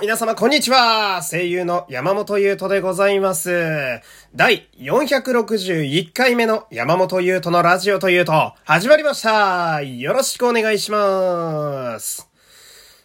皆様こんにちは。声優の山本優斗でございます。第461回目の山本優斗のラジオというと始まりました。よろしくお願いします。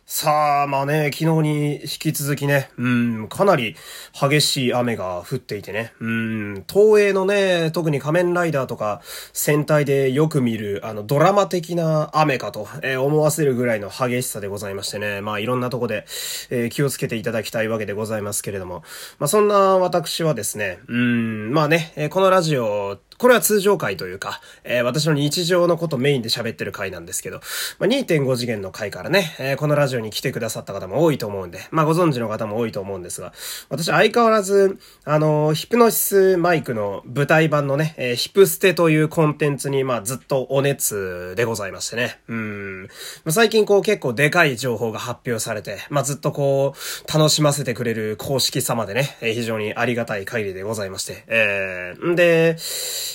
さあ、まあね、昨日に引き続きね、うん、かなり激しい雨が降っていてね、うん、東映のね、特に仮面ライダーとか戦隊でよく見る、あの、ドラマ的な雨かと、えー、思わせるぐらいの激しさでございましてね、まあいろんなとこで、えー、気をつけていただきたいわけでございますけれども、まあそんな私はですね、うん、まあね、このラジオ、これは通常回というか、えー、私の日常のことメインで喋ってる回なんですけど、まあ、2.5次元の回からね、えー、このラジオに来てくださった方も多いと思うんで、まあ、ご存知の方も多いと思うんですが、私相変わらず、あのー、ヒプノシスマイクの舞台版のね、えー、ヒプステというコンテンツに、まあ、ずっとお熱でございましてね。うん。まあ、最近こう結構でかい情報が発表されて、まあ、ずっとこう、楽しませてくれる公式様でね、えー、非常にありがたい限りでございまして。えー、んで、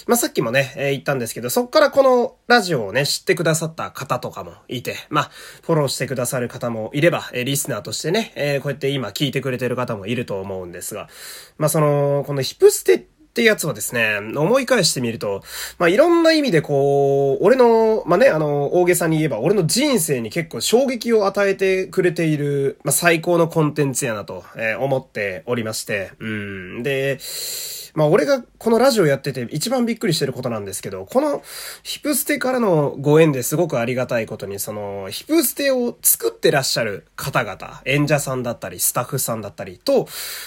まあ、さっきもね、えー、言ったんですけど、そっからこのラジオをね、知ってくださった方とかもいて、まあ、フォローしてくださる方もいれば、えー、リスナーとしてね、えー、こうやって今聞いてくれてる方もいると思うんですが、まあ、その、このヒプステってやつはですね、思い返してみると、まあ、いろんな意味でこう、俺の、まあ、ね、あの、大げさに言えば、俺の人生に結構衝撃を与えてくれている、まあ、最高のコンテンツやなと、えー、思っておりまして、うん。で、まあ俺がこのラジオやってて一番びっくりしてることなんですけど、このヒプステからのご縁ですごくありがたいことに、そのヒプステを作ってらっしゃる方々、演者さんだったり、スタッフさんだったりと、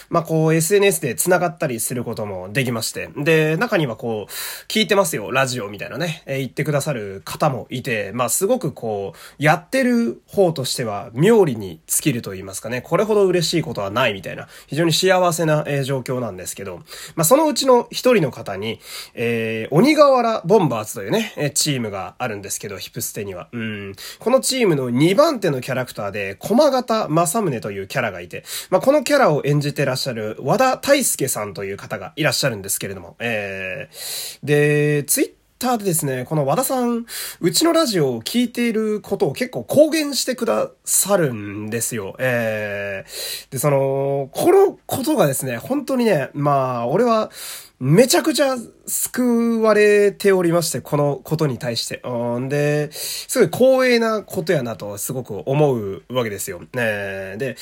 まあこう SNS で繋がったりすることもできまして、で、中にはこう、聞いてますよ、ラジオみたいなね、え、言ってくださる方もいて、まあすごくこう、やってる方としては妙利に尽きると言いますかね、これほど嬉しいことはないみたいな、非常に幸せな、え、状況なんですけど、まあそののうちの一人の方に、えー、鬼瓦ボンバーズというね、チームがあるんですけど、ヒプステには。うん。このチームの2番手のキャラクターで、駒形正宗というキャラがいて、まあ、このキャラを演じてらっしゃる和田大介さんという方がいらっしゃるんですけれども、えー、で、ツイッターでですね、この和田さん、うちのラジオを聞いていることを結構公言してくださるんですよ。えー、で、その、このことがですね、本当にね、まあ、俺は、めちゃくちゃ救われておりまして、このことに対して。うんで、すごい光栄なことやなとすごく思うわけですよ。ねで、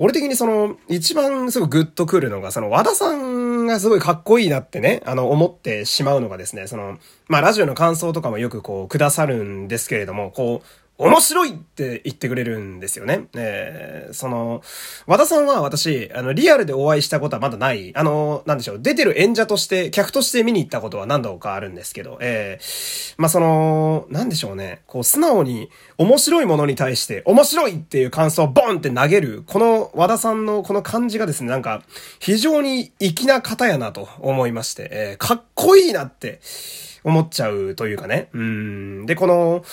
俺的にその、一番すごいグッとくるのが、その和田さんがすごいかっこいいなってね、あの、思ってしまうのがですね、その、まあ、ラジオの感想とかもよくこう、くださるんですけれども、こう、面白いって言ってくれるんですよね。えー、その、和田さんは私、あの、リアルでお会いしたことはまだない。あの、なんでしょう、出てる演者として、客として見に行ったことは何度かあるんですけど、えー、まあ、その、なんでしょうね、こう、素直に面白いものに対して、面白いっていう感想をボンって投げる、この和田さんのこの感じがですね、なんか、非常に粋な方やなと思いまして、えー、かっこいいなって、思っちゃうというかね。うん。で、この、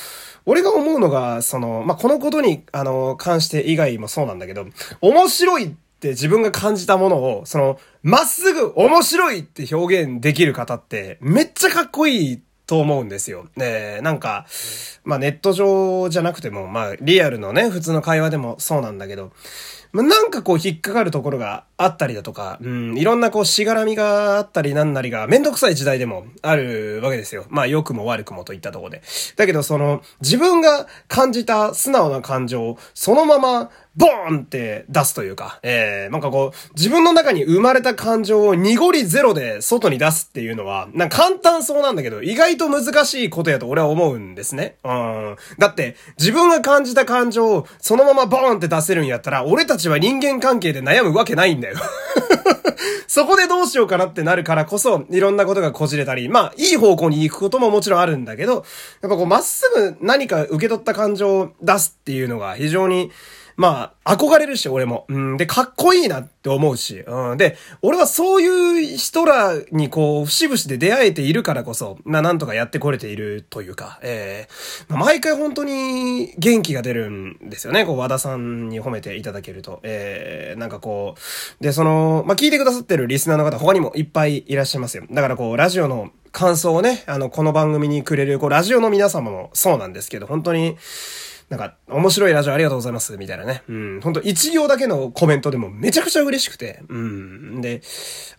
俺が思うのが、その、まあ、このことに、あの、関して以外もそうなんだけど、面白いって自分が感じたものを、その、まっすぐ面白いって表現できる方って、めっちゃかっこいいと思うんですよ。ねなんか、まあ、ネット上じゃなくても、まあ、リアルのね、普通の会話でもそうなんだけど、なんかこう引っかかるところがあったりだとか、うん、いろんなこうしがらみがあったりなんなりがめんどくさい時代でもあるわけですよ。まあ良くも悪くもといったとこで。だけどその自分が感じた素直な感情をそのままボーンって出すというか、えー、なんかこう、自分の中に生まれた感情を濁りゼロで外に出すっていうのは、なんか簡単そうなんだけど、意外と難しいことやと俺は思うんですね。うん。だって、自分が感じた感情をそのままボーンって出せるんやったら、俺たちは人間関係で悩むわけないんだよ。そこでどうしようかなってなるからこそ、いろんなことがこじれたり、まあ、いい方向に行くことももちろんあるんだけど、やっぱこう、まっすぐ何か受け取った感情を出すっていうのが非常に、まあ、憧れるし、俺も。うん。で、かっこいいなって思うし。うん。で、俺はそういう人らにこう、節々で出会えているからこそ、まあ、なんとかやってこれているというか、ええー、まあ、毎回本当に元気が出るんですよね。こう、和田さんに褒めていただけると。ええー、なんかこう、で、その、まあ、聞いてくださってるリスナーの方、他にもいっぱいいらっしゃいますよ。だからこう、ラジオの感想をね、あの、この番組にくれる、こう、ラジオの皆様もそうなんですけど、本当に、なんか、面白いラジオありがとうございます、みたいなね。うん、ほんと一行だけのコメントでもめちゃくちゃ嬉しくて、うん。で、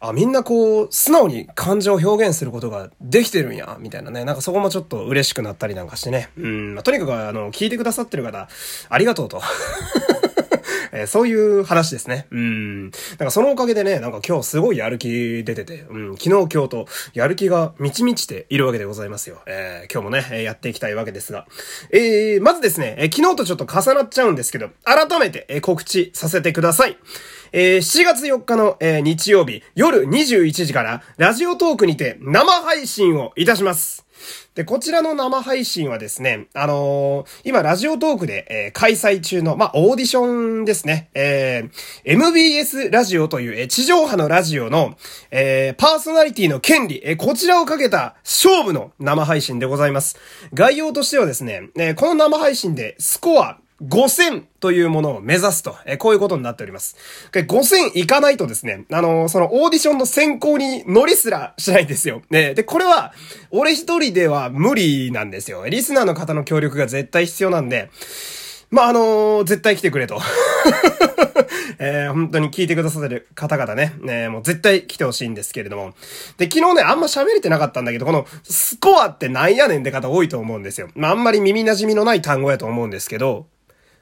あ、みんなこう、素直に感情を表現することができてるんや、みたいなね。なんかそこもちょっと嬉しくなったりなんかしてね。うん、まあ、とにかくあの、聞いてくださってる方、ありがとうと。えー、そういう話ですね。うん。なんかそのおかげでね、なんか今日すごいやる気出てて、うん、昨日今日とやる気が満ち満ちているわけでございますよ。えー、今日もね、やっていきたいわけですが。えー、まずですね、えー、昨日とちょっと重なっちゃうんですけど、改めて、えー、告知させてください。えー、7月4日の、えー、日曜日、夜21時から、ラジオトークにて生配信をいたします。で、こちらの生配信はですね、あのー、今、ラジオトークで、えー、開催中の、まあ、オーディションですね。えー、MBS ラジオという、え、地上波のラジオの、え、パーソナリティの権利、え、こちらをかけた勝負の生配信でございます。概要としてはですね、え、この生配信でスコア5000というものを目指すと、えこういうことになっております。5000いかないとですね、あの、そのオーディションの選考に乗りすらしないんですよ。ね、で、これは、俺一人では無理なんですよ。リスナーの方の協力が絶対必要なんで、まあ、あのー、絶対来てくれと。えー、本当に聞いてくださってる方々ね、ね、もう絶対来てほしいんですけれども。で、昨日ね、あんま喋れてなかったんだけど、このスコアってなんやねんって方多いと思うんですよ。まあ、あんまり耳馴染みのない単語やと思うんですけど、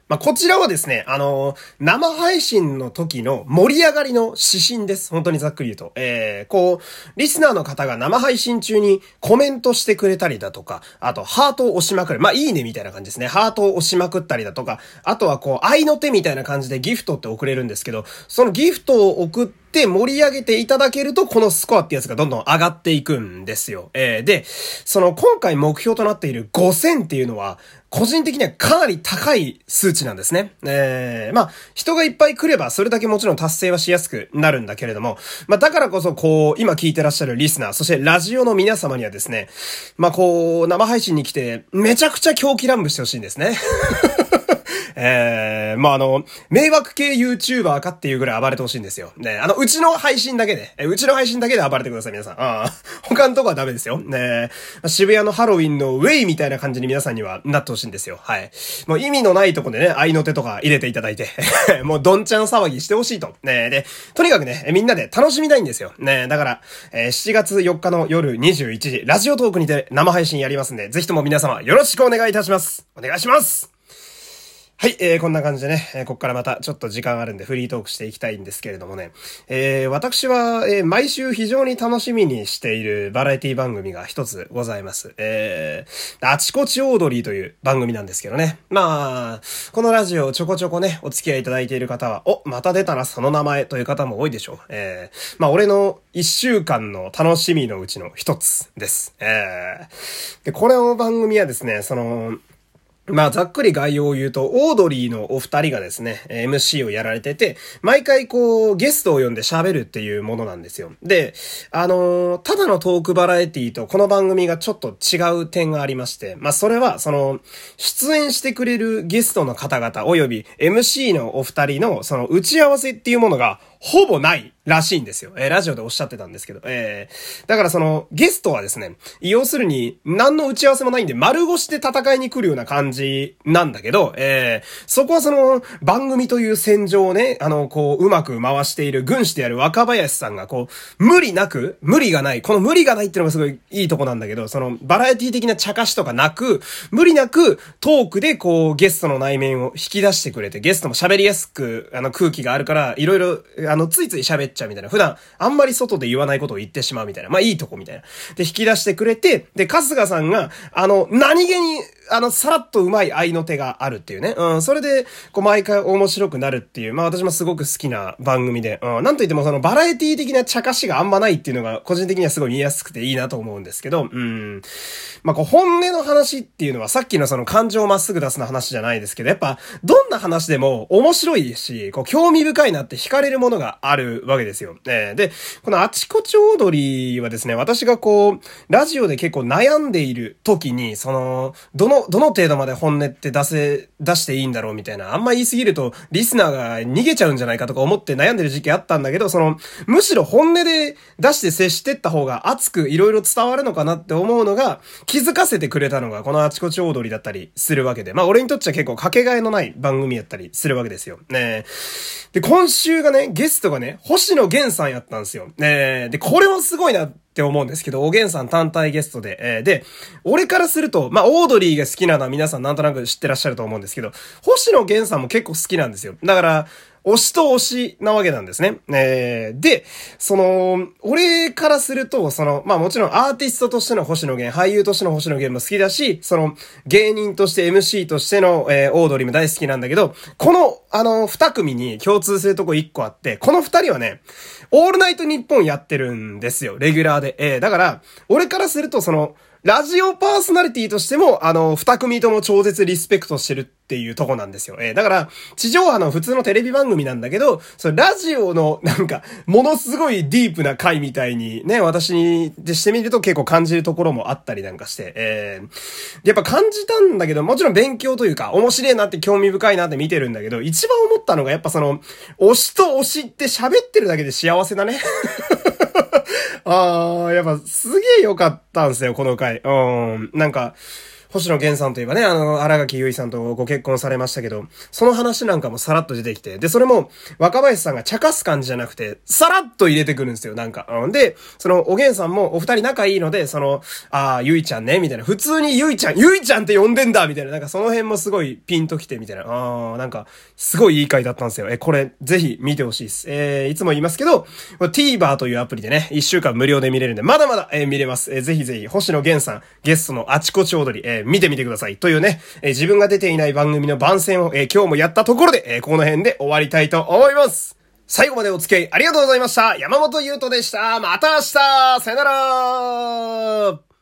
まあ、こちらはですね、あのー、生配信の時の盛り上がりの指針です。本当にざっくり言うと。えー、こう、リスナーの方が生配信中にコメントしてくれたりだとか、あと、ハートを押しまくる。まあ、いいねみたいな感じですね。ハートを押しまくったりだとか、あとはこう、愛の手みたいな感じでギフトって送れるんですけど、そのギフトを送ってて盛り上げていただけると、このスコアってやつがどんどん上がっていくんですよ。えー、で、その今回目標となっている5000っていうのは、個人的にはかなり高い数値なんですね。えー、まあ、人がいっぱい来れば、それだけもちろん達成はしやすくなるんだけれども、まあ、だからこそ、こう、今聞いてらっしゃるリスナー、そしてラジオの皆様にはですね、まあ、こう、生配信に来て、めちゃくちゃ狂気乱舞してほしいんですね。えー、まあ、あの、迷惑系 YouTuber かっていうぐらい暴れてほしいんですよ。ね、あの、うちの配信だけで、えうちの配信だけで暴れてください、皆さん。ああ 他のとこはダメですよ。ね、渋谷のハロウィンのウェイみたいな感じに皆さんにはなってほしいんですよ。はい。もう意味のないとこでね、愛の手とか入れていただいて、もうどんちゃん騒ぎしてほしいと。ね、で、とにかくね、みんなで楽しみたいんですよ。ね、だから、えー、7月4日の夜21時、ラジオトークにて生配信やりますんで、ぜひとも皆様よろしくお願いいたします。お願いしますはい、えー、こんな感じでね、えー、こっからまたちょっと時間あるんでフリートークしていきたいんですけれどもね、えー、私は、えー、毎週非常に楽しみにしているバラエティ番組が一つございます。えー、あちこちオードリーという番組なんですけどね。まあ、このラジオちょこちょこね、お付き合いいただいている方は、お、また出たな、その名前という方も多いでしょう。えー、まあ、俺の一週間の楽しみのうちの一つです。えー、で、この番組はですね、その、まあ、ざっくり概要を言うと、オードリーのお二人がですね、MC をやられてて、毎回こう、ゲストを呼んで喋るっていうものなんですよ。で、あのー、ただのトークバラエティとこの番組がちょっと違う点がありまして、まあ、それは、その、出演してくれるゲストの方々、及び MC のお二人の、その、打ち合わせっていうものが、ほぼないらしいんですよ。えー、ラジオでおっしゃってたんですけど。えー、だからその、ゲストはですね、要するに、何の打ち合わせもないんで、丸腰で戦いに来るような感じなんだけど、えー、そこはその、番組という戦場をね、あの、こう、うまく回している軍師である若林さんが、こう、無理なく、無理がない、この無理がないっていうのがすごいいいとこなんだけど、その、バラエティ的な茶化しとかなく、無理なく、トークでこう、ゲストの内面を引き出してくれて、ゲストも喋りやすく、あの、空気があるから、いろいろ、あの、ついつい喋っちゃうみたいな。普段、あんまり外で言わないことを言ってしまうみたいな。まあいいとこみたいな。で、引き出してくれて、で、春日さんが、あの、何気に、あの、さらっとうまい愛の手があるっていうね。うん、それで、こう、毎回面白くなるっていう、まあ私もすごく好きな番組で、うん、なんといってもそのバラエティ的な茶化しがあんまないっていうのが、個人的にはすごい見やすくていいなと思うんですけど、うん。まあこう、本音の話っていうのは、さっきのその感情をまっすぐ出すの話じゃないですけど、やっぱ、どんな話でも面白いし、こう、興味深いなって惹かれるものがあるわけですよ。えー、で、このあちこちオードリーはですね、私がこう、ラジオで結構悩んでいる時に、その、どのの、どの程度まで本音って出せ、出していいんだろうみたいな。あんま言いすぎると、リスナーが逃げちゃうんじゃないかとか思って悩んでる時期あったんだけど、その、むしろ本音で出して接してった方が熱くいろいろ伝わるのかなって思うのが、気づかせてくれたのが、このあちこち踊りだったりするわけで。まあ、俺にとっちゃ結構かけがえのない番組やったりするわけですよ。ねで、今週がね、ゲストがね、星野源さんやったんですよ。ねで、これもすごいなって思うんですけど、おげんさん単体ゲストで、えー、で、俺からすると、まあ、オードリーが好きなのは皆さんなんとなく知ってらっしゃると思うんですけど、星野源さんも結構好きなんですよ。だから、推しと推しなわけなんですね。えー、で、その、俺からすると、その、まあもちろんアーティストとしての星野源、俳優としての星野源も好きだし、その、芸人として MC としての、えー、オードリーも大好きなんだけど、この、あの、二組に共通するとこ一個あって、この二人はね、オールナイトニッポンやってるんですよ、レギュラーで。えー、だから、俺からするとその、ラジオパーソナリティとしても、あの、二組とも超絶リスペクトしてるっていうとこなんですよ。えー、だから、地上波の普通のテレビ番組なんだけど、そのラジオの、なんか、ものすごいディープな回みたいにね、私でしてみると結構感じるところもあったりなんかして、えー、やっぱ感じたんだけど、もちろん勉強というか、面白いなって興味深いなって見てるんだけど、一番思ったのがやっぱその、推しと推しって喋ってるだけで幸せだね。ああ、やっぱすげえ良かったんすよ、この回。うん。なんか、星野源さんといえばね、あの、荒垣結衣さんとご結婚されましたけど、その話なんかもさらっと出てきて、で、それも、若林さんが茶化す感じじゃなくて、さらっと入れてくるんですよ、なんか。うん、で、その、おげんさんもお二人仲いいので、その、ああ、ゆいちゃんね、みたいな。普通にゆいちゃん、ゆいちゃんって呼んでんだみたいな。なんかその辺もすごいピンときて、みたいな。ああ、なんか、すごいいい回だったんですよ。え、これ、ぜひ見てほしいです。えー、いつも言いますけど、TVer というアプリでね、一週間無料で見れるんで、まだまだ、えー、見れます。えー、ぜひぜひ、星野源さん、ゲストのあちこち踊り、えー、見てみてください。というね、えー、自分が出ていない番組の番宣を、えー、今日もやったところで、えー、この辺で終わりたいと思います。最後までお付き合いありがとうございました。山本優斗でした。また明日さよなら